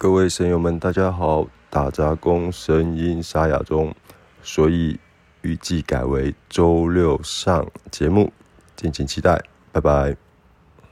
各位神友们大家好打杂工声音沙哑中所以预计改为周六上节目敬请期待拜拜。